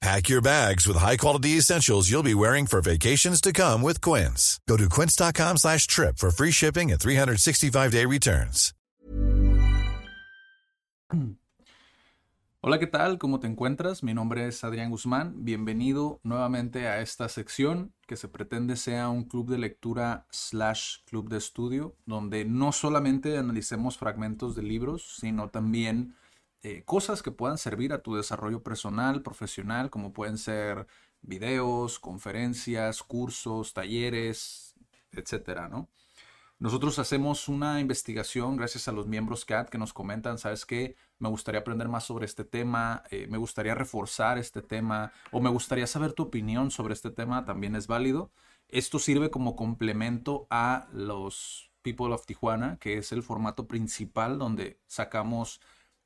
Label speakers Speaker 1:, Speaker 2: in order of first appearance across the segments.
Speaker 1: Pack your bags with high-quality essentials you'll be wearing for vacations to come with Quince. Go to quince.com slash trip for free shipping and 365-day returns.
Speaker 2: Hola, ¿qué tal? ¿Cómo te encuentras? Mi nombre es Adrián Guzmán. Bienvenido nuevamente a esta sección que se pretende sea un club de lectura slash club de estudio, donde no solamente analicemos fragmentos de libros, sino también eh, cosas que puedan servir a tu desarrollo personal, profesional, como pueden ser videos, conferencias, cursos, talleres, etcétera, ¿no? Nosotros hacemos una investigación gracias a los miembros CAT que nos comentan, ¿sabes qué? Me gustaría aprender más sobre este tema, eh, me gustaría reforzar este tema o me gustaría saber tu opinión sobre este tema, también es válido. Esto sirve como complemento a los People of Tijuana, que es el formato principal donde sacamos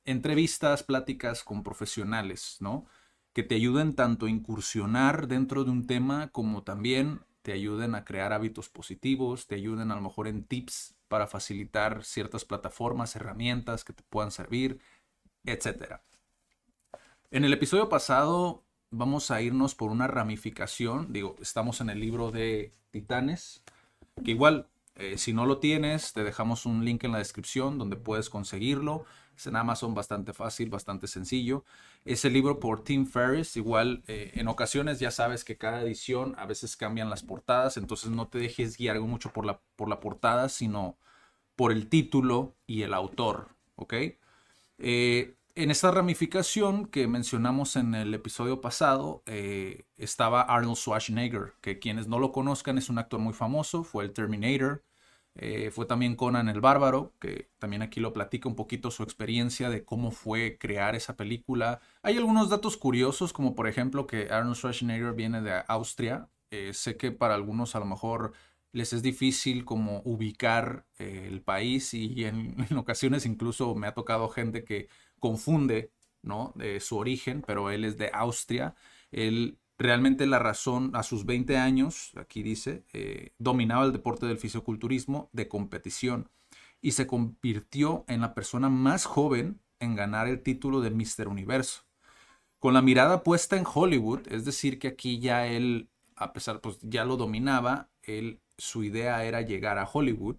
Speaker 2: entrevistas, pláticas con profesionales, ¿no? Que te ayuden tanto a incursionar dentro de un tema como también te ayuden a crear hábitos positivos, te ayuden a lo mejor en tips para facilitar ciertas plataformas, herramientas que te puedan servir, etc. En el episodio pasado vamos a irnos por una ramificación, digo, estamos en el libro de Titanes, que igual, eh, si no lo tienes, te dejamos un link en la descripción donde puedes conseguirlo. Es en Amazon bastante fácil, bastante sencillo. Es el libro por Tim Ferriss. Igual eh, en ocasiones ya sabes que cada edición a veces cambian las portadas, entonces no te dejes guiar mucho por la, por la portada, sino por el título y el autor. ¿Ok? Eh, en esta ramificación que mencionamos en el episodio pasado eh, estaba Arnold Schwarzenegger, que quienes no lo conozcan es un actor muy famoso, fue el Terminator, eh, fue también Conan el Bárbaro, que también aquí lo platica un poquito su experiencia de cómo fue crear esa película. Hay algunos datos curiosos, como por ejemplo que Arnold Schwarzenegger viene de Austria. Eh, sé que para algunos a lo mejor les es difícil como ubicar eh, el país y en, ocasiones incluso me ha tocado gente que confunde ¿no? su origen, pero él es de Austria. Él Realmente la razón, a sus 20 años, aquí dice, eh, dominaba el deporte del fisioculturismo de competición y se convirtió en la persona más joven en ganar el título de Mister Universo. Con la mirada puesta en Hollywood, es decir, que aquí ya él, a pesar, pues ya lo dominaba, él, su idea era llegar a Hollywood,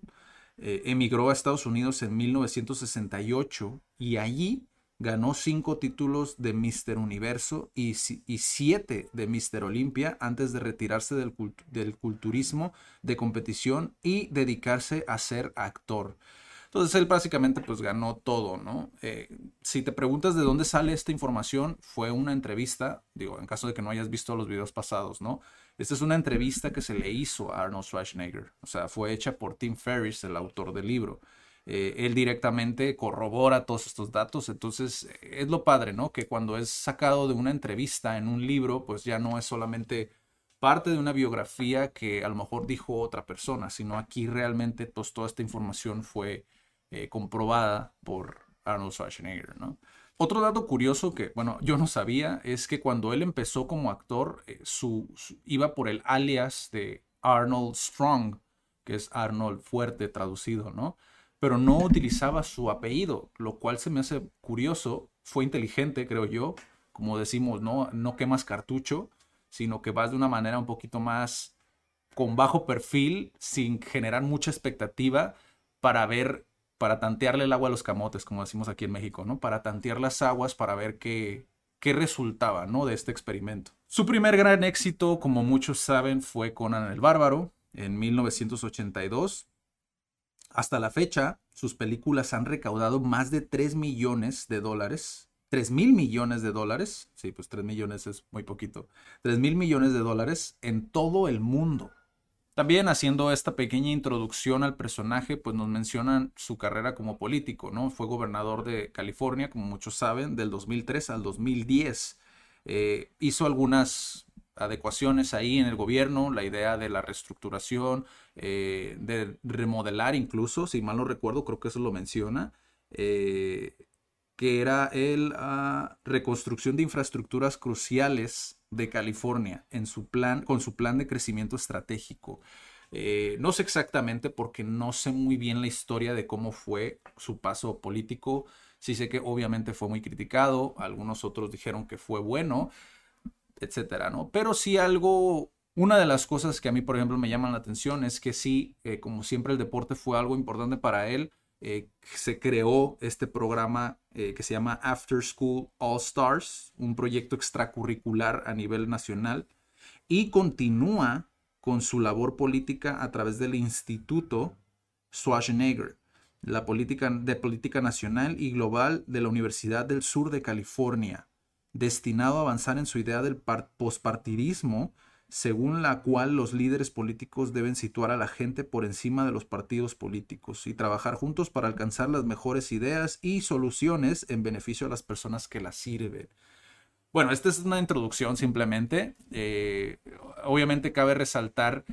Speaker 2: eh, emigró a Estados Unidos en 1968 y allí ganó cinco títulos de Mister Universo y, siete de Mister Olimpia antes de retirarse del, culturismo de competición y dedicarse a ser actor. Entonces él básicamente pues ganó todo, ¿no? Eh, si te preguntas de dónde sale esta información, fue una entrevista, digo, en caso de que no hayas visto los videos pasados, ¿no? Esta es una entrevista que se le hizo a Arnold Schwarzenegger, o sea, fue hecha por Tim Ferriss, el autor del libro. Eh, él directamente corrobora todos estos datos. Entonces, es lo padre, ¿no? Que cuando es sacado de una entrevista en un libro, pues ya no es solamente parte de una biografía que a lo mejor dijo otra persona, sino aquí realmente pues, toda esta información fue eh, comprobada por Arnold Schwarzenegger, ¿no? Otro dato curioso que, bueno, yo no sabía es que cuando él empezó como actor, eh, iba por el alias de Arnold Strong, que es Arnold Fuerte traducido, ¿no? Pero no utilizaba su apellido, lo cual se me hace curioso, fue inteligente, creo yo, como decimos, no, no quemas cartucho, sino que vas de una manera un poquito más con bajo perfil, sin generar mucha expectativa para ver, para tantearle el agua a los camotes, como decimos aquí en México, ¿no? Para tantear las aguas, para ver qué, qué resultaba, ¿no? De este experimento. Su primer gran éxito, como muchos saben, fue Conan el Bárbaro en 1982 hasta la fecha, sus películas han recaudado más de 3 millones de dólares. 3 mil millones de dólares. Sí, pues 3 millones es muy poquito. 3 mil millones de dólares en todo el mundo. También haciendo esta pequeña introducción al personaje, pues nos mencionan su carrera como político, ¿no? Fue gobernador de California, como muchos saben, del 2003 al 2010. Eh, hizo algunas adecuaciones ahí en el gobierno, la idea de la reestructuración, eh, de remodelar incluso, si mal no recuerdo, creo que eso lo menciona, eh, que era el ah, reconstrucción de infraestructuras cruciales de California en su plan, con su plan de crecimiento estratégico. Eh, no sé exactamente porque no sé muy bien la historia de cómo fue su paso político. Sí sé que obviamente fue muy criticado, algunos otros dijeron que fue bueno, etcétera, ¿no? Pero sí algo, una de las cosas que a mí, por ejemplo, me llaman la atención es que sí, eh, como siempre el deporte fue algo importante para él, eh, se creó este programa que se llama After School All Stars, un proyecto extracurricular a nivel nacional, y continúa con su labor política a través del Instituto Schwarzenegger, la política de política nacional y global de la Universidad del Sur de California, destinado a avanzar en su idea del pospartidismo, según la cual los líderes políticos deben situar a la gente por encima de los partidos políticos y trabajar juntos para alcanzar las mejores ideas y soluciones en beneficio de las personas que las sirven. Bueno, esta es una introducción simplemente. Eh, obviamente cabe resaltar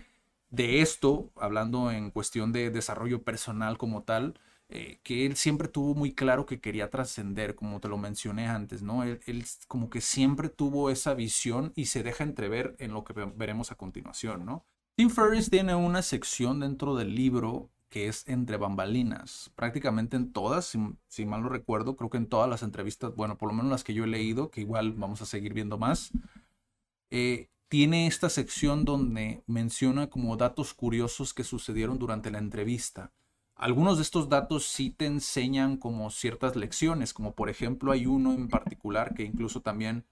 Speaker 2: de esto, hablando en cuestión de desarrollo personal como tal, eh, que él siempre tuvo muy claro que quería trascender, como te lo mencioné antes, ¿no? Él, como que siempre tuvo esa visión y se deja entrever en lo que veremos a continuación, ¿no? Tim Ferriss tiene una sección dentro del libro que es entre bambalinas. Prácticamente en todas, si, mal no recuerdo, creo que en todas las entrevistas, bueno, por lo menos las que yo he leído, que igual vamos a seguir viendo más, eh, tiene esta sección donde menciona como datos curiosos que sucedieron durante la entrevista. Algunos de estos datos sí te enseñan como ciertas lecciones, como por ejemplo hay uno en particular que incluso también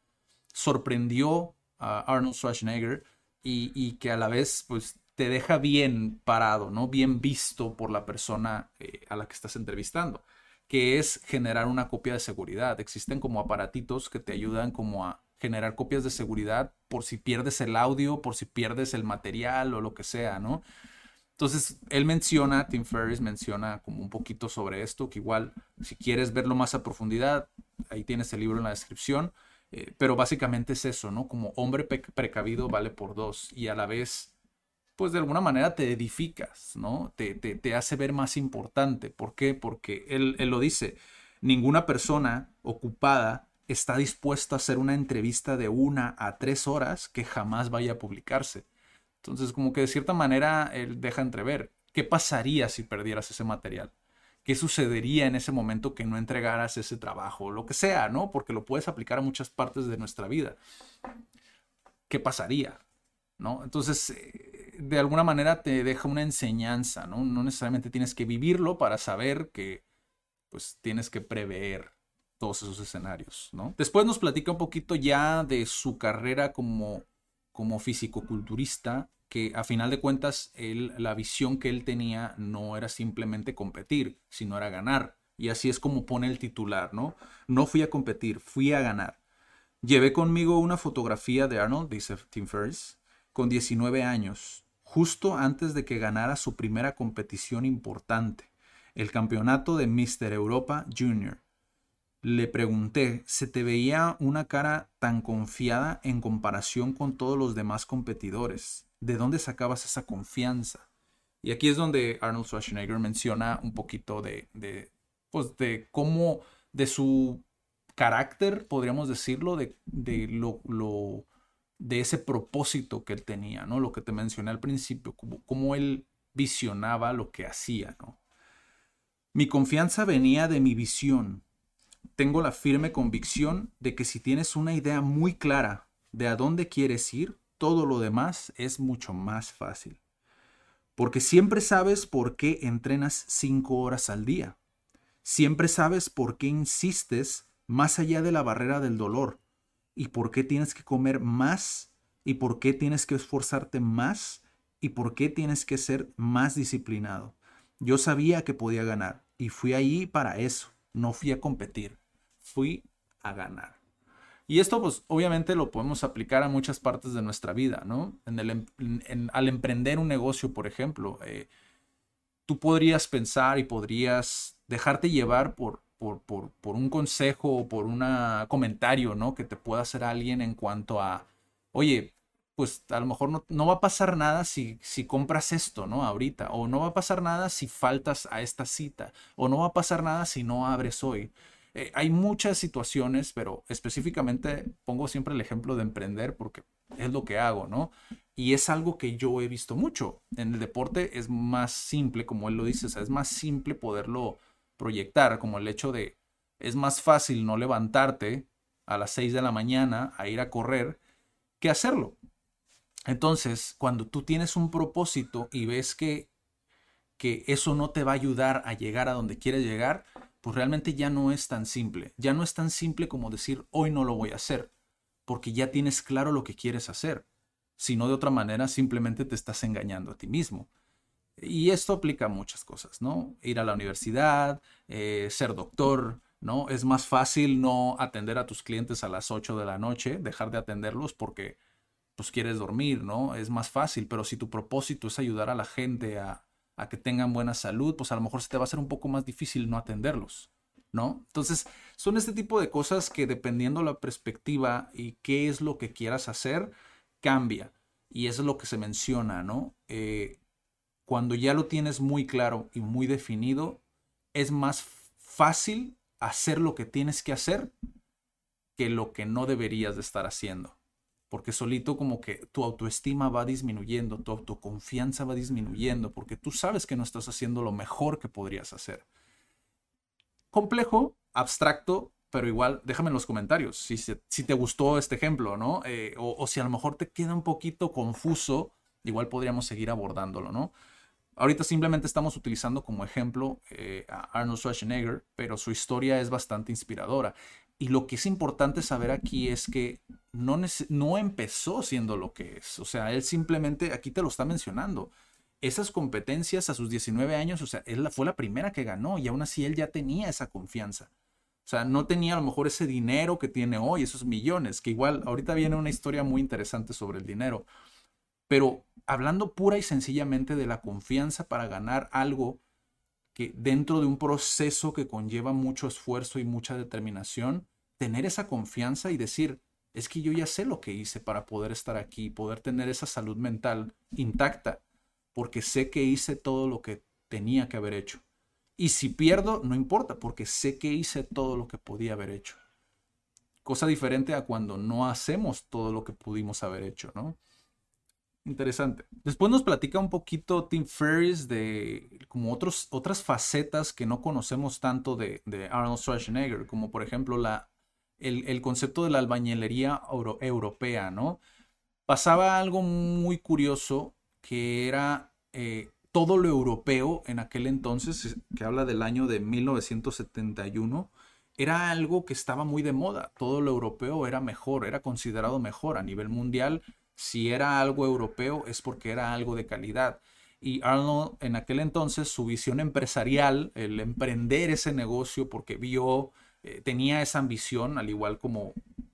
Speaker 2: sorprendió a Arnold Schwarzenegger y, que a la vez pues te deja bien parado, ¿no? Bien visto por la persona eh, a la que estás entrevistando, que es generar una copia de seguridad. Existen como aparatitos que te ayudan como a generar copias de seguridad por si pierdes el audio, por si pierdes el material o lo que sea, ¿no? Entonces, él menciona, Tim Ferriss menciona como un poquito sobre esto, que igual, si quieres verlo más a profundidad, ahí tienes el libro en la descripción, eh, pero básicamente es eso, ¿no? Como hombre precavido vale por dos y a la vez pues de alguna manera te edificas, ¿no? Te, te, hace ver más importante. ¿Por qué? Porque él, él, lo dice, ninguna persona ocupada está dispuesta a hacer una entrevista de una a tres horas que jamás vaya a publicarse. Entonces, como que de cierta manera él deja entrever, ¿qué pasaría si perdieras ese material? ¿Qué sucedería en ese momento que no entregaras ese trabajo? Lo que sea, ¿no? Porque lo puedes aplicar a muchas partes de nuestra vida. ¿Qué pasaría? ¿No? Entonces, eh, de alguna manera te deja una enseñanza, ¿no? No necesariamente tienes que vivirlo para saber que pues tienes que prever todos esos escenarios, ¿no? Después nos platica un poquito ya de su carrera como, como físico-culturista, que a final de cuentas él, la visión que él tenía no era simplemente competir, sino era ganar. Y así es como pone el titular, ¿no? No fui a competir, fui a ganar. Llevé conmigo una fotografía de Arnold, dice Tim Ferriss, con 19 años, justo antes de que ganara su primera competición importante, el campeonato de Mr. Europa Junior. Le pregunté, ¿se te veía una cara tan confiada en comparación con todos los demás competidores? ¿De dónde sacabas esa confianza? Y aquí es donde Arnold Schwarzenegger menciona un poquito de, de, pues de cómo, de su carácter, podríamos decirlo, de, de lo, lo de ese propósito que él tenía, ¿no? Lo que te mencioné al principio, cómo, él visionaba lo que hacía, ¿no? Mi confianza venía de mi visión. Tengo la firme convicción de que si tienes una idea muy clara de a dónde quieres ir, todo lo demás es mucho más fácil. Porque siempre sabes por qué entrenas cinco horas al día. Siempre sabes por qué insistes más allá de la barrera del dolor y por qué tienes que comer más y por qué tienes que esforzarte más y por qué tienes que ser más disciplinado. Yo sabía que podía ganar y fui ahí para eso. No fui a competir, fui a ganar. Y esto pues obviamente lo podemos aplicar a muchas partes de nuestra vida, ¿no? En el, em, al emprender un negocio, por ejemplo, eh, tú podrías pensar y podrías dejarte llevar por, por, por, por un consejo o por un comentario, ¿no? Que te pueda hacer alguien en cuanto a, oye, pues a lo mejor no, no, va a pasar nada si, si compras esto, ¿no? Ahorita, o no va a pasar nada si faltas a esta cita, o no va a pasar nada si no abres hoy. Eh, hay muchas situaciones, pero específicamente pongo siempre el ejemplo de emprender porque es lo que hago, ¿no? Y es algo que yo he visto mucho. En el deporte es más simple, como él lo dice, es más simple poderlo proyectar, como el hecho de, es más fácil no levantarte a las 6 de la mañana a ir a correr que hacerlo. Entonces, cuando tú tienes un propósito y ves que, que eso no te va a ayudar a llegar a donde quieres llegar, pues realmente ya no es tan simple. Ya no es tan simple como decir, hoy no lo voy a hacer, porque ya tienes claro lo que quieres hacer. Si no, de otra manera, simplemente te estás engañando a ti mismo. Y esto aplica a muchas cosas, ¿no? Ir a la universidad, eh, ser doctor, ¿no? Es más fácil no atender a tus clientes a las 8 de la noche, dejar de atenderlos porque pues quieres dormir, ¿no? Es más fácil, pero si tu propósito es ayudar a la gente a, que tengan buena salud, pues a lo mejor se te va a hacer un poco más difícil no atenderlos, ¿no? Entonces, son este tipo de cosas que dependiendo la perspectiva y qué es lo que quieras hacer, cambia. Y es lo que se menciona, ¿no? Eh, cuando ya lo tienes muy claro y muy definido, es más fácil hacer lo que tienes que hacer que lo que no deberías de estar haciendo porque solito como que tu autoestima va disminuyendo, tu autoconfianza va disminuyendo, porque tú sabes que no estás haciendo lo mejor que podrías hacer. Complejo, abstracto, pero igual déjame en los comentarios si, te gustó este ejemplo, ¿no? Eh, o, si a lo mejor te queda un poquito confuso, igual podríamos seguir abordándolo, ¿no? Ahorita simplemente estamos utilizando como ejemplo eh, a Arnold Schwarzenegger, pero su historia es bastante inspiradora. Y lo que es importante saber aquí es que no, no empezó siendo lo que es. O sea, él simplemente, aquí te lo está mencionando. Esas competencias a sus 19 años, o sea, él fue la primera que ganó y aún así él ya tenía esa confianza. O sea, no tenía a lo mejor ese dinero que tiene hoy, esos millones, que igual ahorita viene una historia muy interesante sobre el dinero. Pero hablando pura y sencillamente de la confianza para ganar algo que dentro de un proceso que conlleva mucho esfuerzo y mucha determinación, tener esa confianza y decir, es que yo ya sé lo que hice para poder estar aquí, poder tener esa salud mental intacta, porque sé que hice todo lo que tenía que haber hecho. Y si pierdo, no importa, porque sé que hice todo lo que podía haber hecho. Cosa diferente a cuando no hacemos todo lo que pudimos haber hecho, ¿no? Interesante. Después nos platica un poquito Tim Ferriss de como otros, otras facetas que no conocemos tanto de, Arnold Schwarzenegger, como por ejemplo la, el, concepto de la albañilería europea, ¿no? Pasaba algo muy curioso que era eh, todo lo europeo en aquel entonces, que habla del año de 1971, era algo que estaba muy de moda. Todo lo europeo era mejor, era considerado mejor a nivel mundial si era algo europeo es porque era algo de calidad. Y Arnold en aquel entonces su visión empresarial, el emprender ese negocio porque vio, eh, tenía esa ambición, al igual como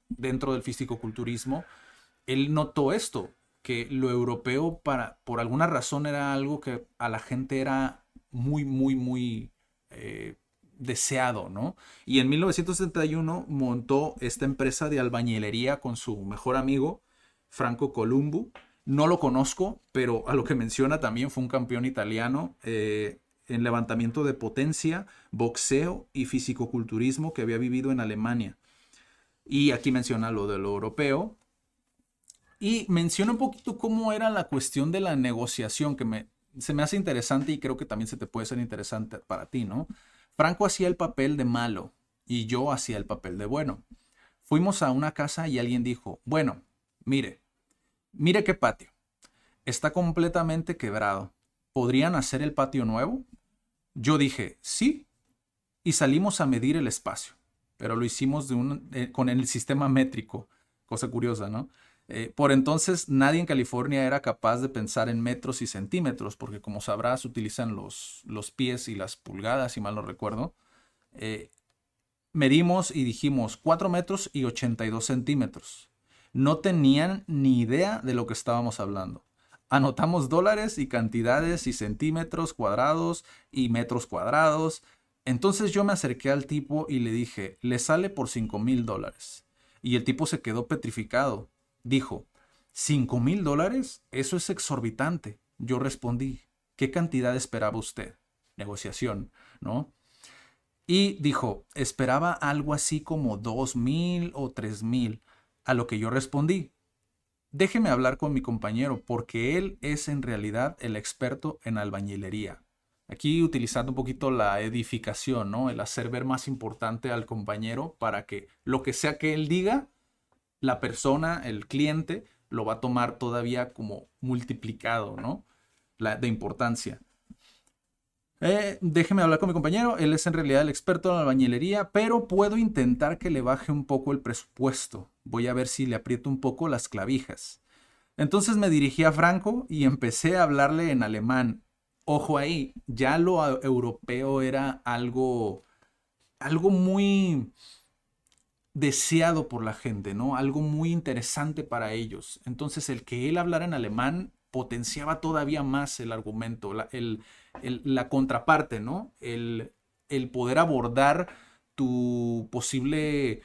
Speaker 2: dentro del físico-culturismo, él notó esto, que lo europeo para, por alguna razón era algo que a la gente era muy, muy, muy eh, deseado, ¿no? Y en 1971 montó esta empresa de albañilería con su mejor amigo, Franco Columbu. No lo conozco, pero a lo que menciona también fue un campeón italiano eh, en levantamiento de potencia, boxeo y fisicoculturismo que había vivido en Alemania. Y aquí menciona lo de lo europeo. Y menciona un poquito cómo era la cuestión de la negociación, que me, se me hace interesante y creo que también se te puede ser interesante para ti, ¿no? Franco hacía el papel de malo y yo hacía el papel de bueno. Fuimos a una casa y alguien dijo, bueno, mire, Mire qué patio. Está completamente quebrado. ¿Podrían hacer el patio nuevo? Yo dije, sí. Y salimos a medir el espacio. Pero lo hicimos eh, con el sistema métrico. Cosa curiosa, ¿no? Eh, por entonces nadie en California era capaz de pensar en metros y centímetros, porque como sabrás utilizan los, los pies y las pulgadas, si mal no recuerdo. Eh, medimos y dijimos 4 metros y 82 centímetros no tenían ni idea de lo que estábamos hablando. Anotamos dólares y cantidades y centímetros cuadrados y metros cuadrados. Entonces yo me acerqué al tipo y le dije, le sale por 5 mil dólares. Y el tipo se quedó petrificado. Dijo, ¿Cinco mil dólares? Eso es exorbitante. Yo respondí, ¿qué cantidad esperaba usted? Negociación, ¿no? Y dijo, esperaba algo así como dos mil o tres mil, a lo que yo respondí, déjeme hablar con mi compañero porque él es en realidad el experto en albañilería. Aquí utilizando un poquito la edificación, ¿no? El hacer ver más importante al compañero para que lo que sea que él diga, la persona, el cliente, lo va a tomar todavía como multiplicado, ¿no? La, de importancia. Eh, déjeme hablar con mi compañero, él es en realidad el experto en albañilería, pero puedo intentar que le baje un poco el presupuesto. Voy a ver si le aprieto un poco las clavijas. Entonces me dirigí a Franco y empecé a hablarle en alemán. Ojo ahí, ya lo europeo era algo, algo muy deseado por la gente, ¿no? Algo muy interesante para ellos. Entonces el que él hablara en alemán potenciaba todavía más el argumento, la, la contraparte, ¿no? El, poder abordar tu posible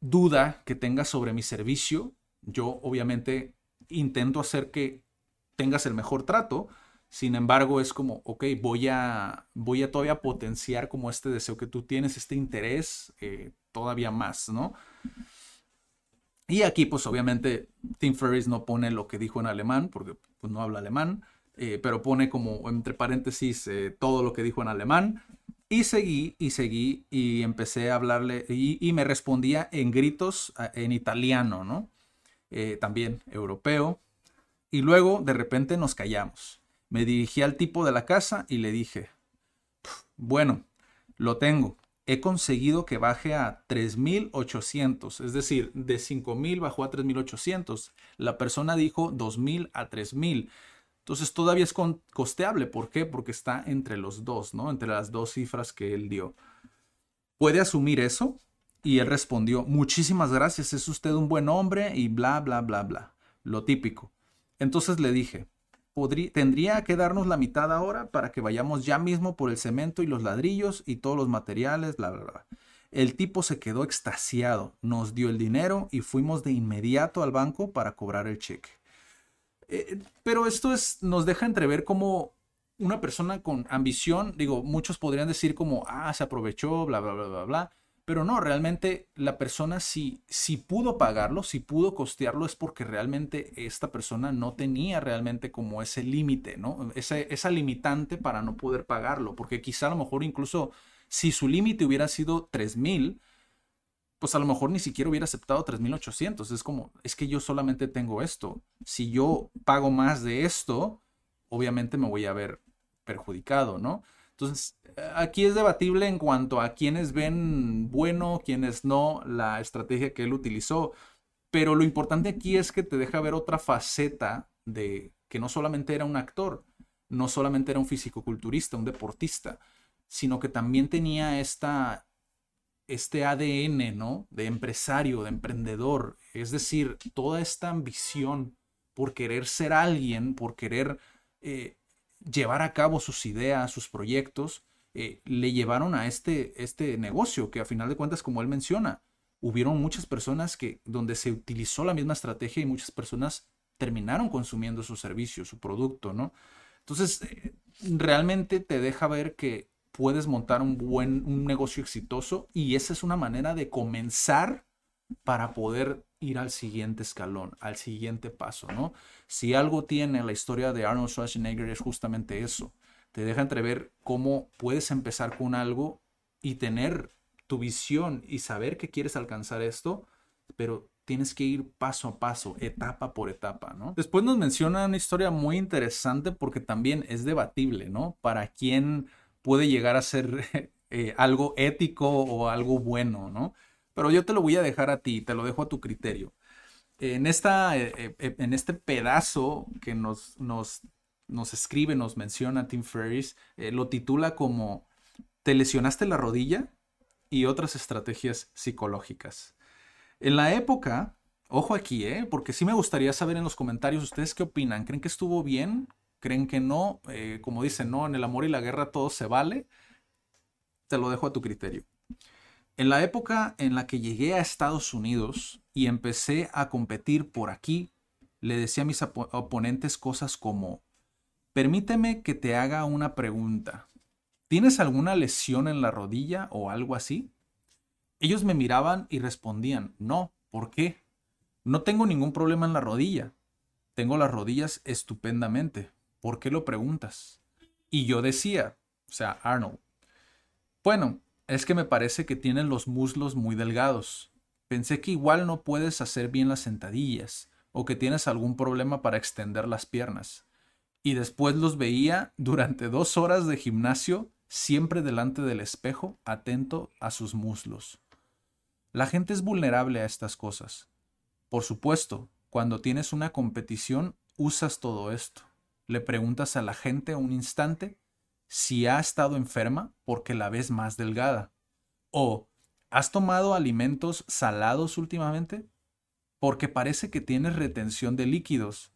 Speaker 2: duda que tengas sobre mi servicio. Yo obviamente intento hacer que tengas el mejor trato. Sin embargo, es como, ok, voy a, voy a todavía potenciar como este deseo que tú tienes, este interés eh, todavía más, ¿no? Y aquí, pues obviamente, Tim Ferriss no pone lo que dijo en alemán, porque pues, no habla alemán. Eh, pero pone como entre paréntesis eh, todo lo que dijo en alemán. Y seguí y seguí y empecé a hablarle y, me respondía en gritos en italiano, ¿no? Eh, también europeo. Y luego de repente nos callamos. Me dirigí al tipo de la casa y le dije, bueno, lo tengo. He conseguido que baje a 3.800, es decir, de 5.000 bajó a 3.800. La persona dijo 2.000 a 3.000. Entonces todavía es costeable. ¿Por qué? Porque está entre los dos, ¿no? Entre las dos cifras que él dio. ¿Puede asumir eso? Y él respondió, muchísimas gracias, es usted un buen hombre y bla, bla, bla, bla. Lo típico. Entonces le dije, tendría que darnos la mitad ahora para que vayamos ya mismo por el cemento y los ladrillos y todos los materiales, bla, bla, bla. El tipo se quedó extasiado, nos dio el dinero y fuimos de inmediato al banco para cobrar el cheque. Eh, pero esto es, nos deja entrever como una persona con ambición, digo, muchos podrían decir como, ah, se aprovechó, bla, bla, bla, bla, bla. Pero no, realmente la persona si, si pudo pagarlo, si pudo costearlo, es porque realmente esta persona no tenía realmente como ese límite, ¿no? esa limitante para no poder pagarlo. Porque quizá a lo mejor incluso si su límite hubiera sido 3000 mil, pues a lo mejor ni siquiera hubiera aceptado 3.800. Es como, es que yo solamente tengo esto. Si yo pago más de esto, obviamente me voy a ver perjudicado, ¿no? Entonces, aquí es debatible en cuanto a quienes ven bueno, quienes no, la estrategia que él utilizó. Pero lo importante aquí es que te deja ver otra faceta de que no solamente era un actor, no solamente era un físico-culturista, un deportista, sino que también tenía esta este ADN, ¿no? De empresario, de emprendedor. Es decir, toda esta ambición por querer ser alguien, por querer eh, llevar a cabo sus ideas, sus proyectos, eh, le llevaron a este, este negocio que a final de cuentas, como él menciona, hubieron muchas personas que donde se utilizó la misma estrategia y muchas personas terminaron consumiendo su servicio, su producto, ¿no? Entonces, eh, realmente te deja ver que puedes montar un buen un negocio exitoso y esa es una manera de comenzar para poder ir al siguiente escalón, al siguiente paso, ¿no? Si algo tiene la historia de Arnold Schwarzenegger es justamente eso. Te deja entrever cómo puedes empezar con algo y tener tu visión y saber que quieres alcanzar esto, pero tienes que ir paso a paso, etapa por etapa, ¿no? Después nos menciona una historia muy interesante porque también es debatible, ¿no? Para quién puede llegar a ser eh, algo ético o algo bueno, ¿no? Pero yo te lo voy a dejar a ti, te lo dejo a tu criterio. En, esta, eh, eh, en este pedazo que nos, nos, nos escribe, nos menciona Tim Ferriss, lo titula como Te lesionaste la rodilla y otras estrategias psicológicas. En la época, ojo aquí, ¿eh? porque sí me gustaría saber en los comentarios ustedes qué opinan. ¿Creen que estuvo bien? Creen que no, eh, como dicen, no, en el amor y la guerra todo se vale, te lo dejo a tu criterio. En la época en la que llegué a Estados Unidos y empecé a competir por aquí, le decía a mis oponentes cosas como, permíteme que te haga una pregunta. ¿Tienes alguna lesión en la rodilla o algo así? Ellos me miraban y respondían, no, ¿por qué? No tengo ningún problema en la rodilla. Tengo las rodillas estupendamente. ¿Por qué lo preguntas? Y yo decía, o sea, Arnold, bueno, es que me parece que tienes los muslos muy delgados. Pensé que igual no puedes hacer bien las sentadillas o que tienes algún problema para extender las piernas. Y después los veía durante dos horas de gimnasio, siempre delante del espejo, atento a sus muslos. La gente es vulnerable a estas cosas. Por supuesto, cuando tienes una competición, usas todo esto. Le preguntas a la gente un instante si ha estado enferma porque la ves más delgada. O, ¿has tomado alimentos salados últimamente? Porque parece que tienes retención de líquidos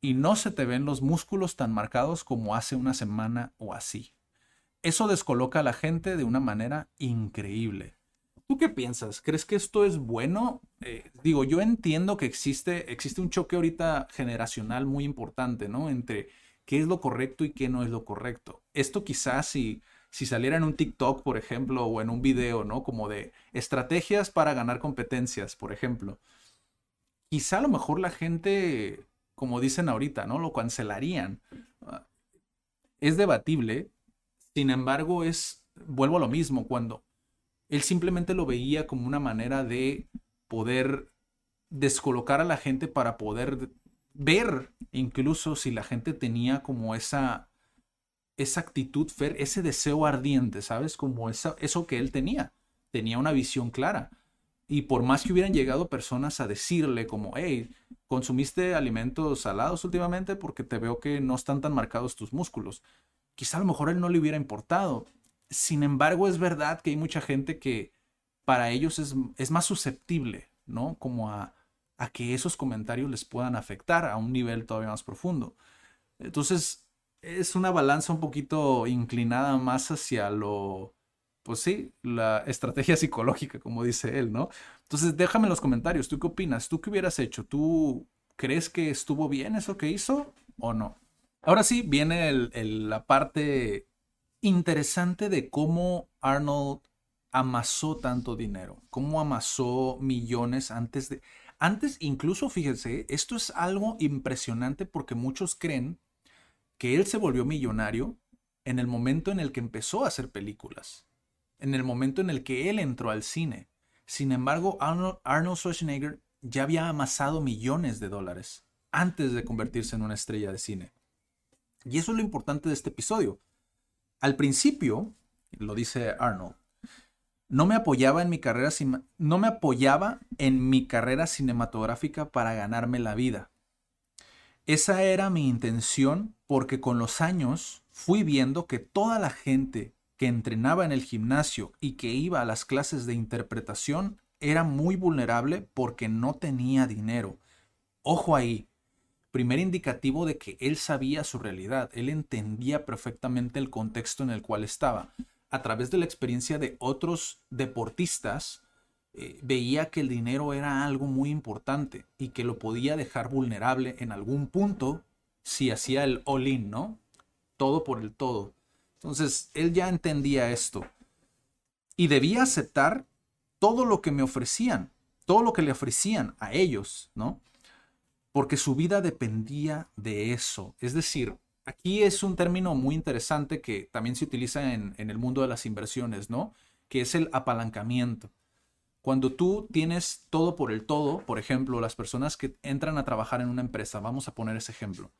Speaker 2: y no se te ven los músculos tan marcados como hace una semana o así. Eso descoloca a la gente de una manera increíble. ¿Tú qué piensas? ¿Crees que esto es bueno? Eh, digo, yo entiendo que existe, existe un choque ahorita generacional muy importante, ¿no? Entre qué es lo correcto y qué no es lo correcto. Esto quizás si, si saliera en un TikTok, por ejemplo, o en un video, ¿no? Como de estrategias para ganar competencias, por ejemplo. Quizá a lo mejor la gente, como dicen ahorita, ¿no? Lo cancelarían. Es debatible. Sin embargo, es, vuelvo a lo mismo, cuando él simplemente lo veía como una manera de poder descolocar a la gente para poder ver incluso si la gente tenía como esa, esa actitud, ese deseo ardiente, ¿sabes? Como esa, eso que él tenía. Tenía una visión clara. Y por más que hubieran llegado personas a decirle como, hey, consumiste alimentos salados últimamente porque te veo que no están tan marcados tus músculos. Quizá a lo mejor él no le hubiera importado. Sin embargo, es verdad que hay mucha gente que para ellos es, es más susceptible, ¿no? Como a, a que esos comentarios les puedan afectar a un nivel todavía más profundo. Entonces, es una balanza un poquito inclinada más hacia lo, pues sí, la estrategia psicológica, como dice él, ¿no? Entonces, déjame en los comentarios, ¿tú qué opinas? ¿Tú qué hubieras hecho? ¿Tú crees que estuvo bien eso que hizo o no? Ahora sí, viene la parte interesante de cómo Arnold amasó tanto dinero, cómo amasó millones antes de... Antes, incluso, fíjense, esto es algo impresionante porque muchos creen que él se volvió millonario en el momento en el que empezó a hacer películas, en el momento en el que él entró al cine. Sin embargo, Arnold, Schwarzenegger ya había amasado millones de dólares antes de convertirse en una estrella de cine. Y eso es lo importante de este episodio. Al principio, lo dice Arnold, no me apoyaba en mi carrera no me apoyaba en mi carrera cinematográfica para ganarme la vida. Esa era mi intención porque con los años fui viendo que toda la gente que entrenaba en el gimnasio y que iba a las clases de interpretación era muy vulnerable porque no tenía dinero. Ojo ahí, primer indicativo de que él sabía su realidad, él entendía perfectamente el contexto en el cual estaba a través de la experiencia de otros deportistas, eh, veía que el dinero era algo muy importante y que lo podía dejar vulnerable en algún punto si hacía el all-in, ¿no? Todo por el todo. Entonces, él ya entendía esto y debía aceptar todo lo que me ofrecían, todo lo que le ofrecían a ellos, ¿no? Porque su vida dependía de eso. Es decir, Aquí es un término muy interesante que también se utiliza en, el mundo de las inversiones, ¿no? Que es el apalancamiento. Cuando tú tienes todo por el todo, por ejemplo, las personas que entran a trabajar en una empresa, vamos a poner ese ejemplo.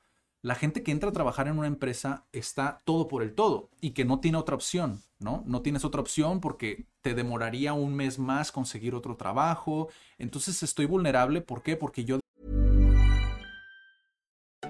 Speaker 2: La gente que entra a trabajar en una empresa está todo por el todo y que no tiene otra opción, ¿no? No tienes otra opción porque te demoraría un mes más conseguir otro trabajo. Entonces estoy vulnerable, ¿por qué? Porque yo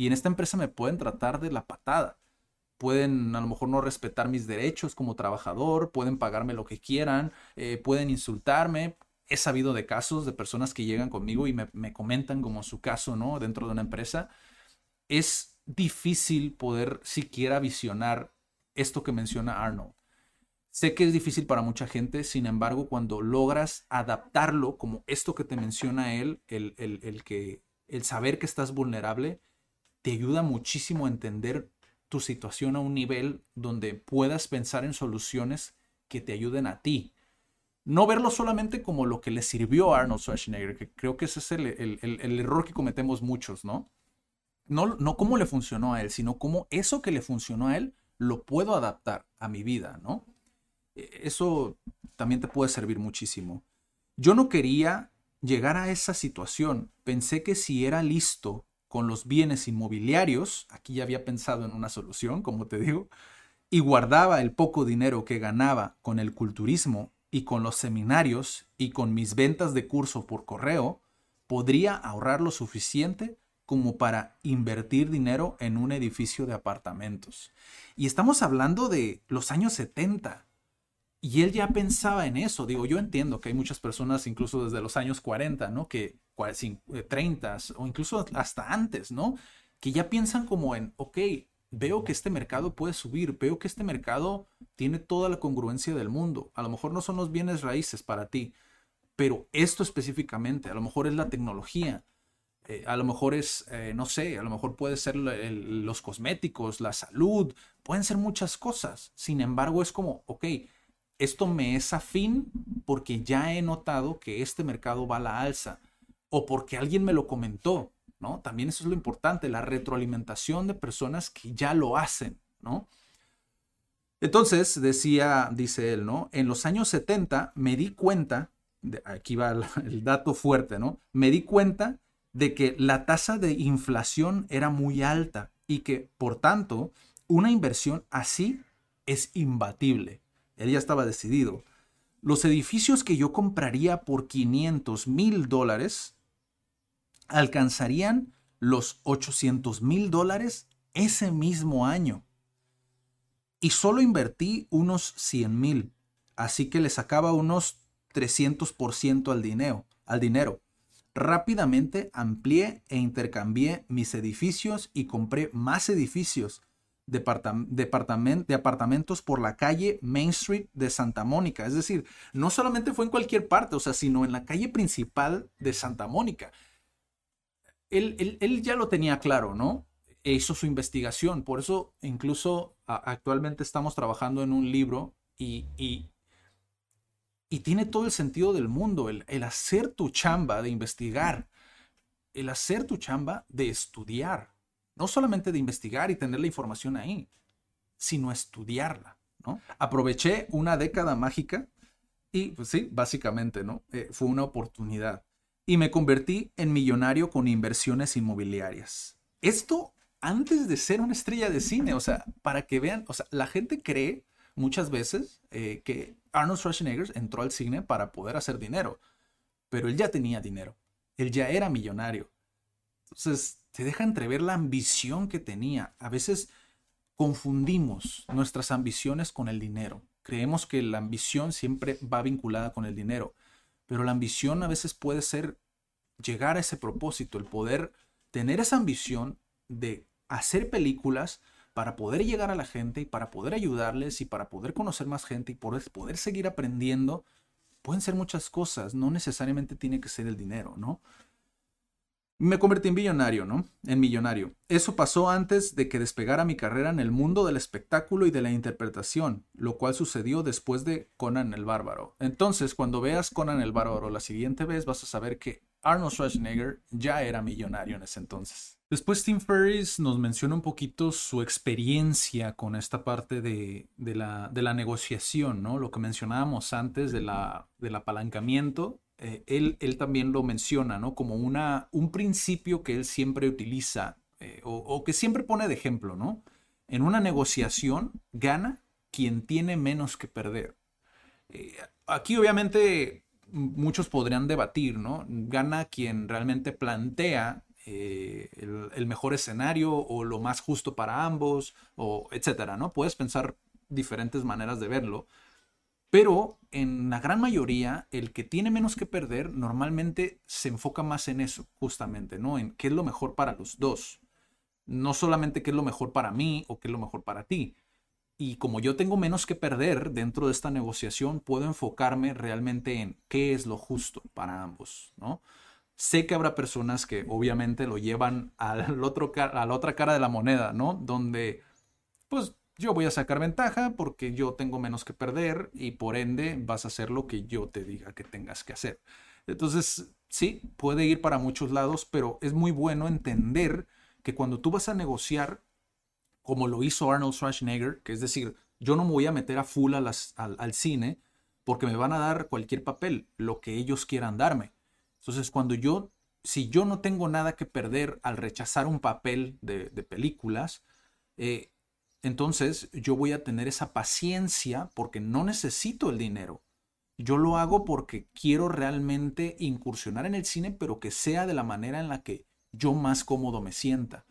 Speaker 2: Y en esta empresa me pueden tratar de la patada. Pueden a lo mejor no respetar mis derechos como trabajador, pueden pagarme lo que quieran, eh, pueden insultarme. He sabido de casos de personas que llegan conmigo y me, me comentan como su caso, ¿no? Dentro de una empresa. Es difícil poder siquiera visionar esto que menciona Arnold. Sé que es difícil para mucha gente, sin embargo, cuando logras adaptarlo como esto que te menciona él, el, el, el, que, el saber que estás vulnerable, te ayuda muchísimo a entender tu situación a un nivel donde puedas pensar en soluciones que te ayuden a ti. No verlo solamente como lo que le sirvió a Arnold Schwarzenegger, que creo que ese es el, el, error que cometemos muchos, ¿no? ¿no? No cómo le funcionó a él, sino cómo eso que le funcionó a él lo puedo adaptar a mi vida, ¿no? Eso también te puede servir muchísimo. Yo no quería llegar a esa situación. Pensé que si era listo con los bienes inmobiliarios, aquí ya había pensado en una solución, como te digo, y guardaba el poco dinero que ganaba con el culturismo y con los seminarios y con mis ventas de curso por correo, podría ahorrar lo suficiente como para invertir dinero en un edificio de apartamentos. Y estamos hablando de los años 70. Y él ya pensaba en eso. Digo, yo entiendo que hay muchas personas, incluso desde los años 40, ¿no? Que 30 eh, o incluso hasta antes, ¿no? Que ya piensan como en, ok, veo que este mercado puede subir, veo que este mercado tiene toda la congruencia del mundo. A lo mejor no son los bienes raíces para ti, pero esto específicamente, a lo mejor es la tecnología, eh, a lo mejor es, eh, no sé, a lo mejor puede ser el, los cosméticos, la salud, pueden ser muchas cosas. Sin embargo, es como, ok, esto me es afín porque ya he notado que este mercado va a la alza o porque alguien me lo comentó, ¿no? También eso es lo importante, la retroalimentación de personas que ya lo hacen, ¿no? Entonces, decía, dice él, ¿no? En los años 70 me di cuenta, aquí va el, el dato fuerte, ¿no? Me di cuenta de que la tasa de inflación era muy alta y que, por tanto, una inversión así es imbatible. Él ya estaba decidido. Los edificios que yo compraría por 500 mil dólares alcanzarían los 800 mil dólares ese mismo año. Y solo invertí unos 100 mil, así que le sacaba unos 300% al dinero, al dinero. Rápidamente amplié e intercambié mis edificios y compré más edificios de, apartamentos por la calle Main Street de Santa Mónica. Es decir, no solamente fue en cualquier parte, o sea, sino en la calle principal de Santa Mónica él, ya lo tenía claro, ¿no? E hizo su investigación, por eso incluso actualmente estamos trabajando en un libro y, tiene todo el sentido del mundo, el, el hacer tu chamba de investigar, el hacer tu chamba de estudiar, no solamente de investigar y tener la información ahí, sino estudiarla, ¿no? Aproveché una década mágica y, pues sí, básicamente, ¿no? Eh, fue una oportunidad y me convertí en millonario con inversiones inmobiliarias. Esto antes de ser una estrella de cine, o sea, para que vean, o sea, la gente cree muchas veces eh, que Arnold Schwarzenegger entró al cine para poder hacer dinero, pero él ya tenía dinero, él ya era millonario. Entonces, te deja entrever la ambición que tenía. A veces confundimos nuestras ambiciones con el dinero. Creemos que la ambición siempre va vinculada con el dinero. Pero la ambición a veces puede ser llegar a ese propósito, el poder tener esa ambición de hacer películas para poder llegar a la gente y para poder ayudarles y para poder conocer más gente y poder, poder seguir aprendiendo. Pueden ser muchas cosas, no necesariamente tiene que ser el dinero, ¿no? Me convertí en millonario, ¿no? En millonario. Eso pasó antes de que despegara mi carrera en el mundo del espectáculo y de la interpretación, lo cual sucedió después de Conan el Bárbaro. Entonces, cuando veas Conan el Bárbaro la siguiente vez, vas a saber que Arnold Schwarzenegger ya era millonario en ese entonces. Después Tim Ferriss nos menciona un poquito su experiencia con esta parte de, la, negociación, ¿no? Lo que mencionábamos antes del apalancamiento eh, él, también lo menciona, ¿no? Como un principio que él siempre utiliza eh, o, que siempre pone de ejemplo, ¿no? En una negociación gana quien tiene menos que perder. Eh, aquí obviamente muchos podrían debatir, ¿no? Gana quien realmente plantea el, el, mejor escenario o lo más justo para ambos, o etcétera, ¿no? Puedes pensar diferentes maneras de verlo, pero en la gran mayoría, el que tiene menos que perder normalmente se enfoca más en eso, justamente, ¿no? En qué es lo mejor para los dos. No solamente qué es lo mejor para mí o qué es lo mejor para ti. Y como yo tengo menos que perder dentro de esta negociación, puedo enfocarme realmente en qué es lo justo para ambos, ¿no? Sé que habrá personas que obviamente lo llevan al otro, a la otra cara de la moneda, ¿no? Donde, pues, yo voy a sacar ventaja porque yo tengo menos que perder y por ende vas a hacer lo que yo te diga que tengas que hacer. Entonces, sí, puede ir para muchos lados, pero es muy bueno entender que cuando tú vas a negociar, como lo hizo Arnold Schwarzenegger, que es decir, yo no me voy a meter a full al, al, cine porque me van a dar cualquier papel, lo que ellos quieran darme. Entonces, cuando yo, si yo no tengo nada que perder al rechazar un papel de, de películas, eh, entonces yo voy a tener esa paciencia porque no necesito el dinero. Yo lo hago porque quiero realmente incursionar en el cine, pero que sea de la manera en la que yo más cómodo me sienta.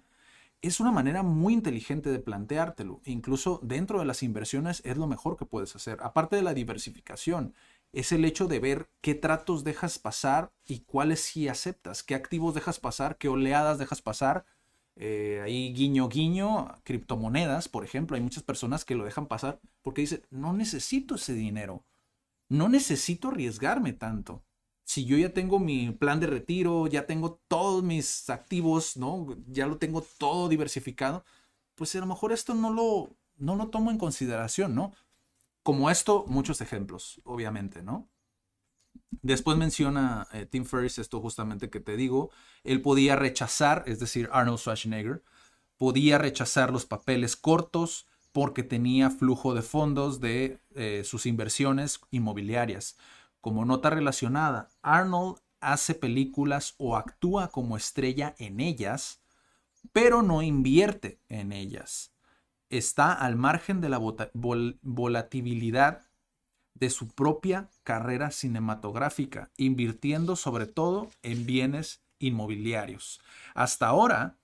Speaker 2: Es una manera muy inteligente de planteártelo. Incluso dentro de las inversiones es lo mejor que puedes hacer. Aparte de la diversificación, es el hecho de ver qué tratos dejas pasar y cuáles sí aceptas, qué activos dejas pasar, qué oleadas dejas pasar eh, ahí guiño guiño, criptomonedas, por ejemplo, hay muchas personas que lo dejan pasar porque dicen, no necesito ese dinero, no necesito arriesgarme tanto. Si yo ya tengo mi plan de retiro, ya tengo todos mis activos, ¿no? Ya lo tengo todo diversificado, pues a lo mejor esto no lo, no lo tomo en consideración, ¿no? Como esto, muchos ejemplos, obviamente, ¿no? Después menciona eh, Tim Ferriss esto justamente que te digo. Él podía rechazar, es decir, Arnold Schwarzenegger, podía rechazar los papeles cortos porque tenía flujo de fondos de eh, sus inversiones inmobiliarias. Como nota relacionada, Arnold hace películas o actúa como estrella en ellas, pero no invierte en ellas. Está al margen de la volatilidad de su propia carrera cinematográfica, invirtiendo sobre todo en bienes inmobiliarios. Hasta ahora,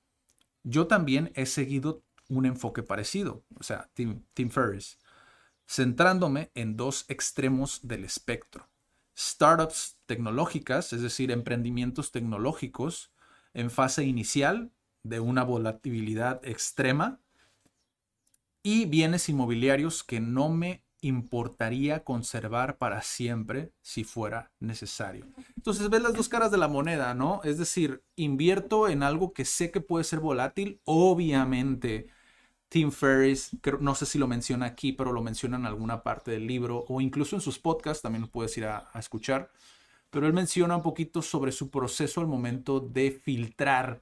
Speaker 2: yo también he seguido un enfoque parecido, o sea, Tim, Tim Ferriss, centrándome en dos extremos del espectro. Startups tecnológicas, es decir, emprendimientos tecnológicos en fase inicial de una volatilidad extrema y bienes inmobiliarios que no me importaría conservar para siempre si fuera necesario. Entonces ves las dos caras de la moneda, ¿no? Es decir, invierto en algo que sé que puede ser volátil, obviamente. Tim Ferriss, no sé si lo menciona aquí, pero lo menciona en alguna parte del libro o incluso en sus podcasts, también lo puedes ir a, a escuchar. Pero él menciona un poquito sobre su proceso al momento de filtrar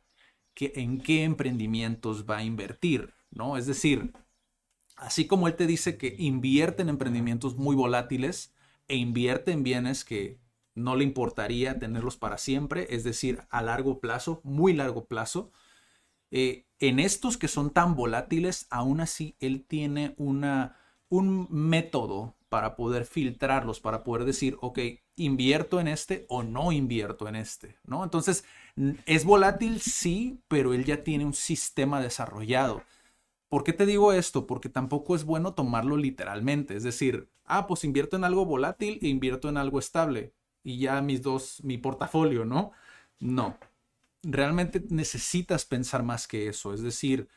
Speaker 2: que, en qué emprendimientos va a invertir, ¿no? Es decir, Así como él te dice que invierte en emprendimientos muy volátiles e invierte en bienes que no le importaría tenerlos para siempre, es decir, a largo plazo, muy largo plazo. Eh, en estos que son tan volátiles, aún así él tiene una, un método para poder filtrarlos, para poder decir, ok, invierto en este o no invierto en este, ¿no? Entonces, es volátil, sí, pero él ya tiene un sistema desarrollado. ¿Por qué te digo esto? Porque tampoco es bueno tomarlo literalmente. Es decir, ah, pues invierto en algo volátil e invierto en algo estable. Y ya mis dos, mi portafolio, ¿no? No. Realmente necesitas pensar más que eso. Es decir,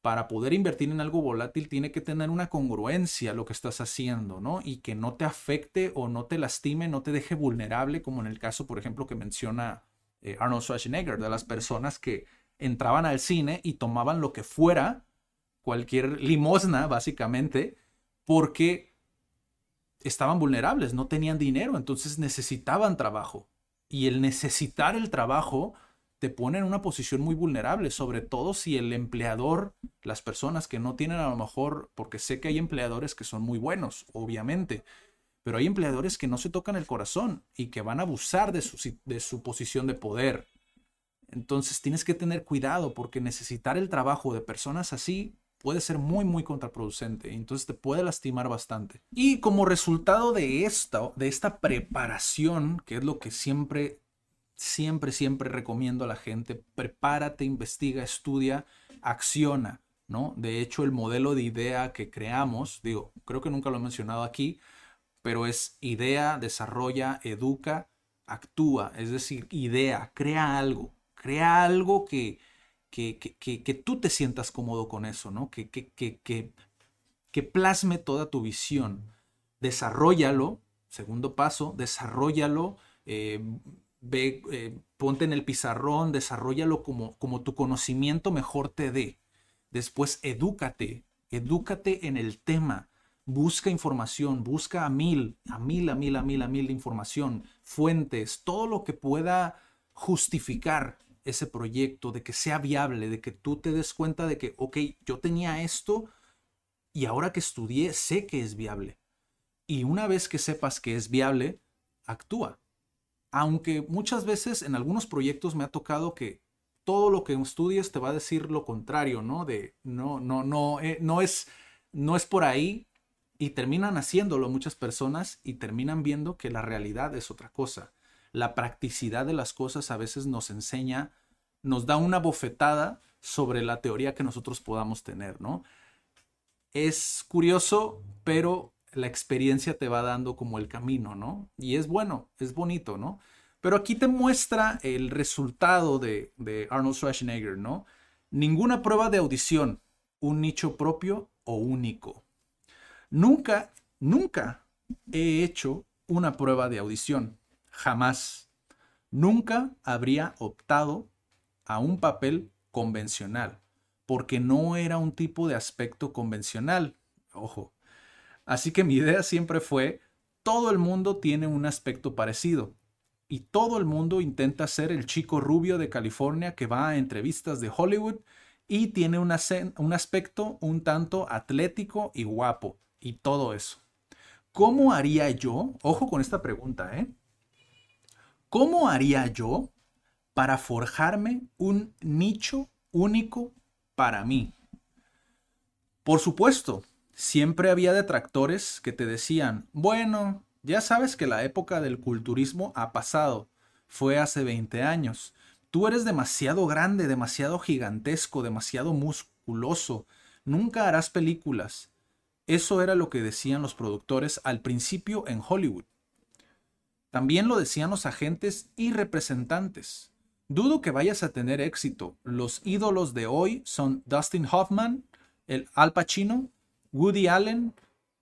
Speaker 2: para poder invertir en algo volátil tiene que tener una congruencia lo que estás haciendo, ¿no? Y que no te afecte o no te lastime, no te deje vulnerable, como en el caso, por ejemplo, que menciona eh, Arnold Schwarzenegger, de las personas que entraban al cine y tomaban lo que fuera, cualquier limosna básicamente, porque estaban vulnerables, no tenían dinero, entonces necesitaban trabajo. Y el necesitar el trabajo te pone en una posición muy vulnerable, sobre todo si el empleador, las personas que no tienen a lo mejor, porque sé que hay empleadores que son muy buenos, obviamente, pero hay empleadores que no se tocan el corazón y que van a abusar de su, de su posición de poder. Entonces tienes que tener cuidado porque necesitar el trabajo de personas así puede ser muy, muy contraproducente. Entonces te puede lastimar bastante. Y como resultado de esto, de esta preparación, que es lo que siempre, siempre, siempre recomiendo a la gente, prepárate, investiga, estudia, acciona, ¿no? De hecho, el modelo de idea que creamos, digo, creo que nunca lo he mencionado aquí, pero es idea, desarrolla, educa, actúa. Es decir, idea, crea algo, crea algo que que, que, tú te sientas cómodo con eso, ¿no? Que, que, que, plasme toda tu visión. Desarrollalo, segundo paso, desarrollalo, eh, ve, eh, ponte en el pizarrón, desarrollalo como, como tu conocimiento mejor te dé. Después, edúcate, edúcate en el tema. Busca información, busca a mil, a mil, a mil, a mil, a mil de información, fuentes, todo lo que pueda justificar ese proyecto, de que sea viable, de que tú te des cuenta de que, ok, yo tenía esto y ahora que estudié sé que es viable. Y una vez que sepas que es viable, actúa. Aunque muchas veces en algunos proyectos me ha tocado que todo lo que estudies te va a decir lo contrario, ¿no? De no, no, no, eh, no es, no es por ahí y terminan haciéndolo muchas personas y terminan viendo que la realidad es otra cosa la practicidad de las cosas a veces nos enseña, nos da una bofetada sobre la teoría que nosotros podamos tener, ¿no? Es curioso, pero la experiencia te va dando como el camino, ¿no? Y es bueno, es bonito, ¿no? Pero aquí te muestra el resultado de, de Arnold Schwarzenegger, ¿no? Ninguna prueba de audición, un nicho propio o único. Nunca, nunca he hecho una prueba de audición jamás, nunca habría optado a un papel convencional, porque no era un tipo de aspecto convencional. Ojo. Así que mi idea siempre fue, todo el mundo tiene un aspecto parecido. Y todo el mundo intenta ser el chico rubio de California que va a entrevistas de Hollywood y tiene un, aspecto un tanto atlético y guapo. Y todo eso. ¿Cómo haría yo? Ojo con esta pregunta, ¿eh? ¿Cómo haría yo para forjarme un nicho único para mí? Por supuesto, siempre había detractores que te decían, bueno, ya sabes que la época del culturismo ha pasado, fue hace 20 años. Tú eres demasiado grande, demasiado gigantesco, demasiado musculoso, nunca harás películas. Eso era lo que decían los productores al principio en Hollywood. También lo decían los agentes y representantes. Dudo que vayas a tener éxito. Los ídolos de hoy son Dustin Hoffman, el Al Pacino, Woody Allen,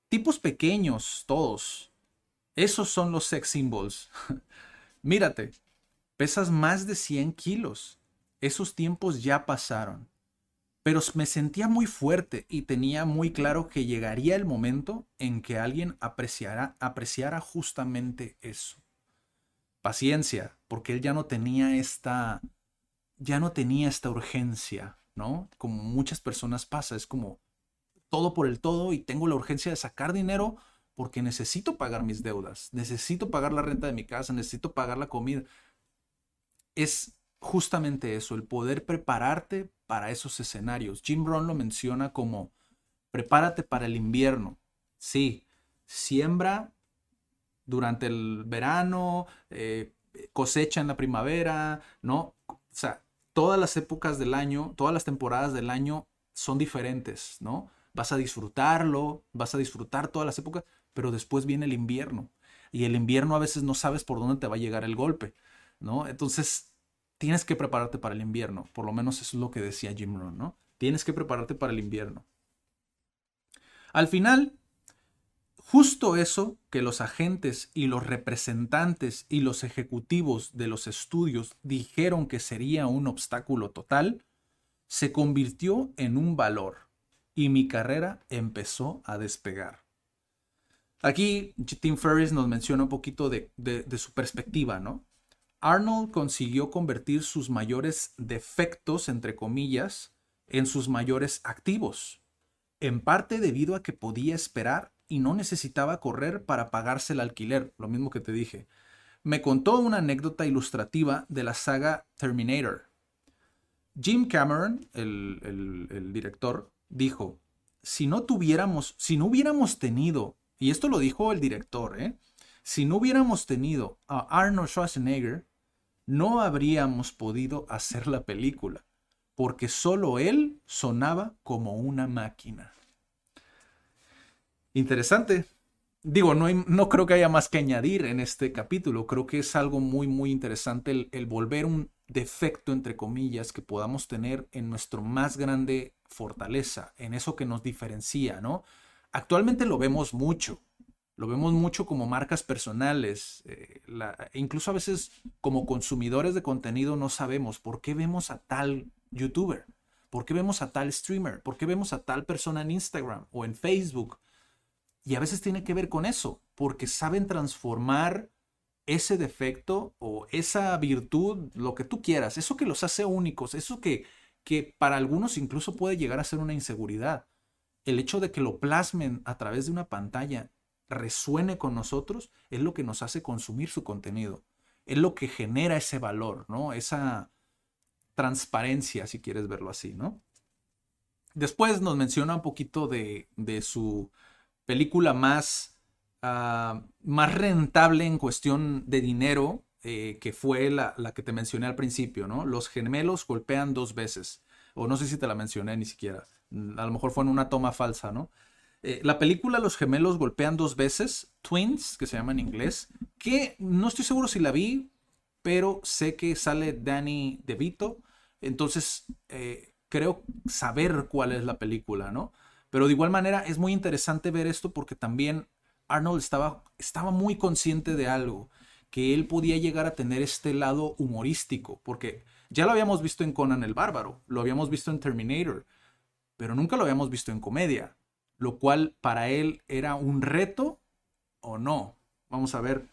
Speaker 2: tipos pequeños, todos. Esos son los sex symbols. Mírate, pesas más de 100 kilos. Esos tiempos ya pasaron. Pero me sentía muy fuerte y tenía muy claro que llegaría el momento en que alguien apreciara, apreciara justamente eso. Paciencia, porque él ya no tenía esta, ya no tenía esta urgencia, ¿no? Como muchas personas pasa, es como todo por el todo y tengo la urgencia de sacar dinero porque necesito pagar mis deudas, necesito pagar la renta de mi casa, necesito pagar la comida. Es justamente eso, el poder prepararte para esos escenarios. Jim Brown lo menciona como prepárate para el invierno. Sí, siembra durante el verano, eh, cosecha en la primavera, ¿no? O sea, todas las épocas del año, todas las temporadas del año son diferentes, ¿no? Vas a disfrutarlo, vas a disfrutar todas las épocas, pero después viene el invierno. Y el invierno a veces no sabes por dónde te va a llegar el golpe, ¿no? Entonces, tienes que prepararte para el invierno. Por lo menos eso es lo que decía Jim Rohn, ¿no? Tienes que prepararte para el invierno. Al final, justo eso que los agentes y los representantes y los ejecutivos de los estudios dijeron que sería un obstáculo total, se convirtió en un valor y mi carrera empezó a despegar. Aquí Tim Ferriss nos menciona un poquito de, de su perspectiva, ¿no? Arnold consiguió convertir sus mayores defectos, entre comillas, en sus mayores activos, en parte debido a que podía esperar y no necesitaba correr para pagarse el alquiler, lo mismo que te dije. Me contó una anécdota ilustrativa de la saga Terminator. Jim Cameron, el, director, dijo, si no tuviéramos, si no hubiéramos tenido, y esto lo dijo el director, ¿eh? Si no hubiéramos tenido a Arnold Schwarzenegger, no habríamos podido hacer la película, porque solo él sonaba como una máquina. Interesante. Digo, no, no creo que haya más que añadir en este capítulo. Creo que es algo muy, muy interesante el, el volver un defecto, entre comillas, que podamos tener en nuestro más grande fortaleza, en eso que nos diferencia, ¿no? Actualmente lo vemos mucho. Lo vemos mucho como marcas personales. Eh, incluso a veces como consumidores de contenido no sabemos por qué vemos a tal youtuber, por qué vemos a tal streamer, por qué vemos a tal persona en Instagram o en Facebook y a veces tiene que ver con eso, porque saben transformar ese defecto o esa virtud, lo que tú quieras, eso que los hace únicos, eso que, que para algunos incluso puede llegar a ser una inseguridad. El hecho de que lo plasmen a través de una pantalla resuene con nosotros es lo que nos hace consumir su contenido. Es lo que genera ese valor, ¿no? Esa transparencia, si quieres verlo así, ¿no? Después nos menciona un poquito de, de su película más, ah, más rentable en cuestión de dinero, eh, que fue la, que te mencioné al principio, ¿no? Los gemelos golpean dos veces. O no sé si te la mencioné ni siquiera. A lo mejor fue en una toma falsa, ¿no? Eh, la película Los gemelos golpean dos veces, Twins, que se llama en inglés, que no estoy seguro si la vi, pero sé que sale Danny DeVito. Entonces, eh, creo saber cuál es la película, ¿no? Pero de igual manera es muy interesante ver esto porque también Arnold estaba, estaba muy consciente de algo, que él podía llegar a tener este lado humorístico, porque ya lo habíamos visto en Conan el Bárbaro, lo habíamos visto en Terminator, pero nunca lo habíamos visto en comedia, lo cual para él era un reto o no. Vamos a ver.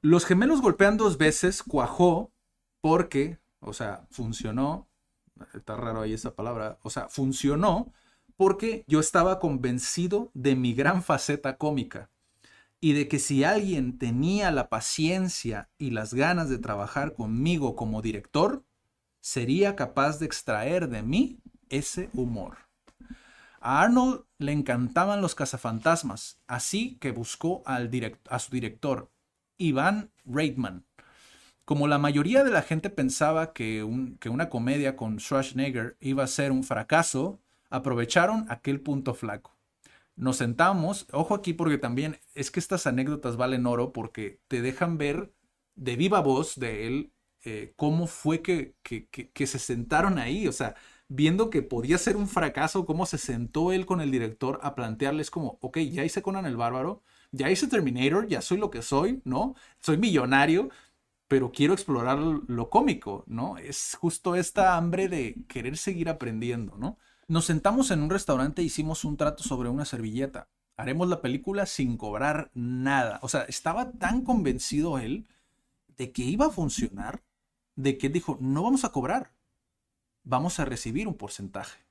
Speaker 2: Los gemelos golpean dos veces, cuajó, porque, o sea, funcionó, está raro ahí esa palabra, o sea, funcionó porque yo estaba convencido de mi gran faceta cómica y de que si alguien tenía la paciencia y las ganas de trabajar conmigo como director, sería capaz de extraer de mí ese humor. A Arnold le encantaban los cazafantasmas, así que buscó a su director, Ivan Reitman, como la mayoría de la gente pensaba que, una comedia con Schwarzenegger iba a ser un fracaso, aprovecharon aquel punto flaco. Nos sentamos, ojo aquí porque también es que estas anécdotas valen oro porque te dejan ver de viva voz de él eh, cómo fue que, que, se sentaron ahí, o sea, viendo que podía ser un fracaso, cómo se sentó él con el director a plantearles como, ok, ya hice Conan el Bárbaro, ya hice Terminator, ya soy lo que soy, ¿no? Soy millonario, pero quiero explorar lo cómico, ¿no? Es justo esta hambre de querer seguir aprendiendo, ¿no? Nos sentamos en un restaurante e hicimos un trato sobre una servilleta. Haremos la película sin cobrar nada. O sea, estaba tan convencido él de que iba a funcionar, de que dijo, no vamos a cobrar, vamos a recibir un porcentaje.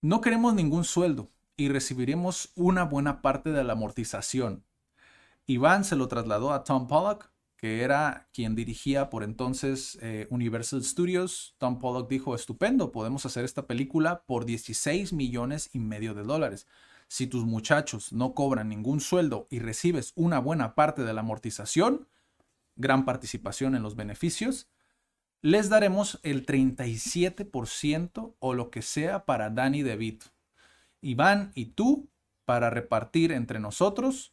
Speaker 2: No queremos ningún sueldo y recibiremos una buena parte de la amortización. Iván se lo trasladó a Tom Pollock que era quien dirigía por entonces eh, Universal Studios, Tom Pollock dijo, estupendo, podemos hacer esta película por 16 millones y medio de dólares. Si tus muchachos no cobran ningún sueldo y recibes una buena parte de la amortización, gran participación en los beneficios, les daremos el 37% o lo que sea para Danny DeVito. Iván y tú para repartir entre nosotros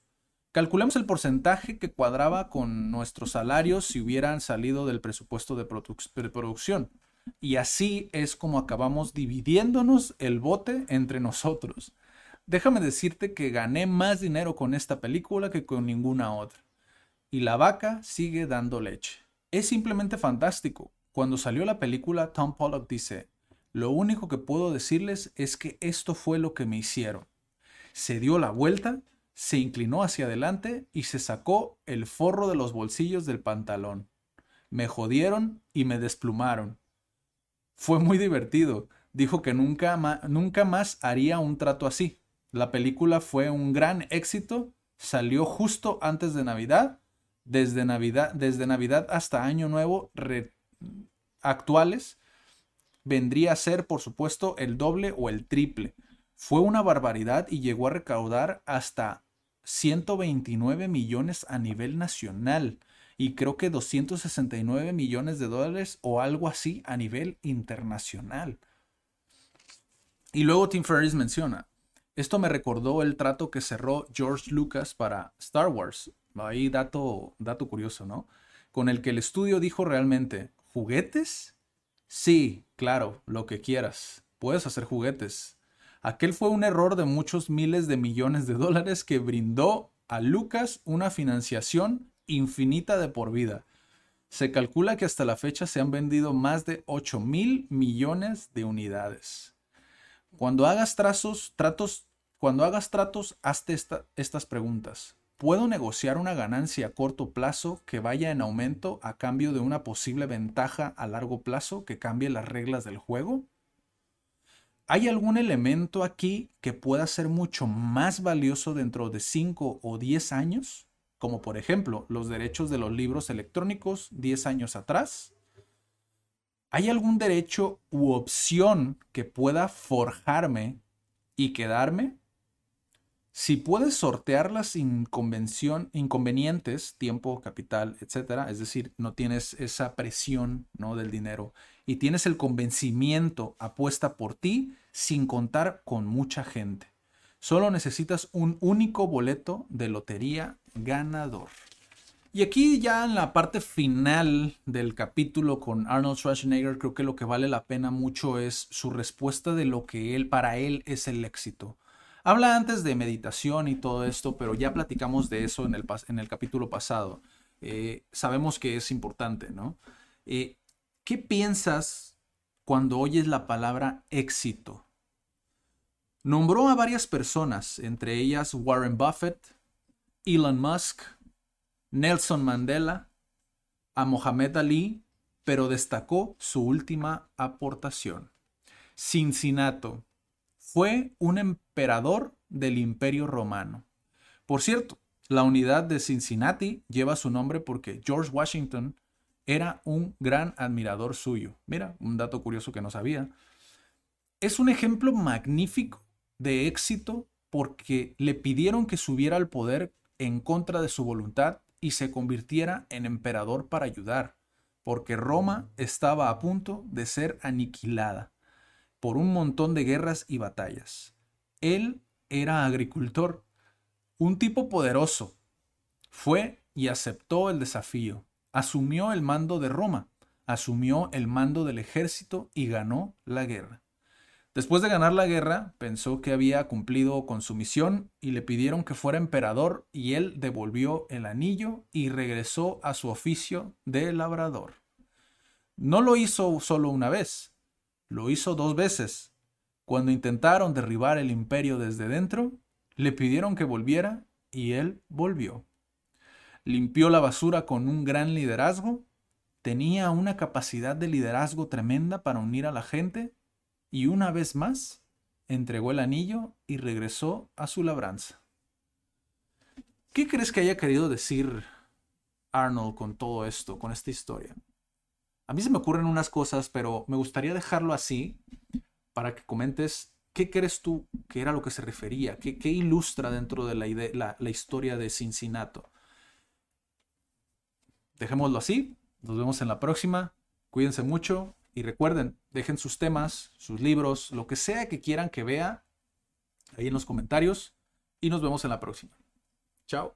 Speaker 2: Calculemos el porcentaje que cuadraba con nuestros salarios si hubieran salido del presupuesto de, producción. Y así es como acabamos dividiéndonos el bote entre nosotros. Déjame decirte que gané más dinero con esta película que con ninguna otra. Y la vaca sigue dando leche. Es simplemente fantástico. Cuando salió la película, Tom Pollock dice, lo único que puedo decirles es que esto fue lo que me hicieron. Se dio la vuelta, se inclinó hacia adelante y se sacó el forro de los bolsillos del pantalón. Me jodieron y me desplumaron. Fue muy divertido. Dijo que nunca, nunca más haría un trato así. La película fue un gran éxito, salió justo antes de Navidad, desde Navidad, desde Navidad hasta Año Nuevo actuales, vendría a ser, por supuesto, el doble o el triple. Fue una barbaridad y llegó a recaudar hasta 129 millones a nivel nacional y creo que 269 millones de dólares o algo así a nivel internacional. Y luego Tim Ferriss menciona, esto me recordó el trato que cerró George Lucas para Star Wars. Ahí dato, dato curioso, ¿no? Con el que el estudio dijo realmente, ¿juguetes? Sí, claro, lo que quieras. Puedes hacer juguetes. Aquel fue un error de muchos miles de millones de dólares que brindó a Lucas una financiación infinita de por vida. Se calcula que hasta la fecha se han vendido más de 8 mil millones de unidades. Cuando hagas trazos, tratos, cuando hagas tratos, hazte estas preguntas. ¿Puedo negociar una ganancia a corto plazo que vaya en aumento a cambio de una posible ventaja a largo plazo que cambie las reglas del juego? ¿Hay algún elemento aquí que pueda ser mucho más valioso dentro de 5 o 10 años? Como por ejemplo los derechos de los libros electrónicos 10 años atrás. ¿Hay algún derecho u opción que pueda forjarme y quedarme? Si puedes sortear las inconvenientes, tiempo, capital, etcétera, es decir, no tienes esa presión ¿no? del dinero y tienes el convencimiento apuesta por ti sin contar con mucha gente. Solo necesitas un único boleto de lotería ganador. Y aquí ya en la parte final del capítulo con Arnold Schwarzenegger, creo que lo que vale la pena mucho es su respuesta de lo que él, para él, es el éxito. Habla antes de meditación y todo esto, pero ya platicamos de eso en el, en el capítulo pasado. Eh, sabemos que es importante, ¿no? Eh, ¿Qué piensas cuando oyes la palabra éxito? Nombró a varias personas, entre ellas Warren Buffett, Elon Musk, Nelson Mandela, a Mohamed Ali, pero destacó su última aportación. Cincinnato fue un emperador del Imperio Romano. Por cierto, la unidad de Cincinnati lleva su nombre porque George Washington era un gran admirador suyo. Mira, un dato curioso que no sabía. Es un ejemplo magnífico de éxito porque le pidieron que subiera al poder en contra de su voluntad y se convirtiera en emperador para ayudar, porque Roma estaba a punto de ser aniquilada por un montón de guerras y batallas. Él era agricultor, un tipo poderoso. Fue y aceptó el desafío, asumió el mando de Roma, asumió el mando del ejército y ganó la guerra. Después de ganar la guerra, pensó que había cumplido con su misión y le pidieron que fuera emperador y él devolvió el anillo y regresó a su oficio de labrador. No lo hizo solo una vez, lo hizo dos veces. Cuando intentaron derribar el imperio desde dentro, le pidieron que volviera y él volvió. Limpió la basura con un gran liderazgo, tenía una capacidad de liderazgo tremenda para unir a la gente y una vez más entregó el anillo y regresó a su labranza. ¿Qué crees que haya querido decir Arnold con todo esto, con esta historia? A mí se me ocurren unas cosas, pero me gustaría dejarlo así para que comentes qué crees tú que era lo que se refería, qué, ilustra dentro de la, la historia de Cincinnati. Dejémoslo así, nos vemos en la próxima, cuídense mucho y recuerden, dejen sus temas, sus libros, lo que sea que quieran que vea ahí en los comentarios. Y nos vemos en la próxima. Chao.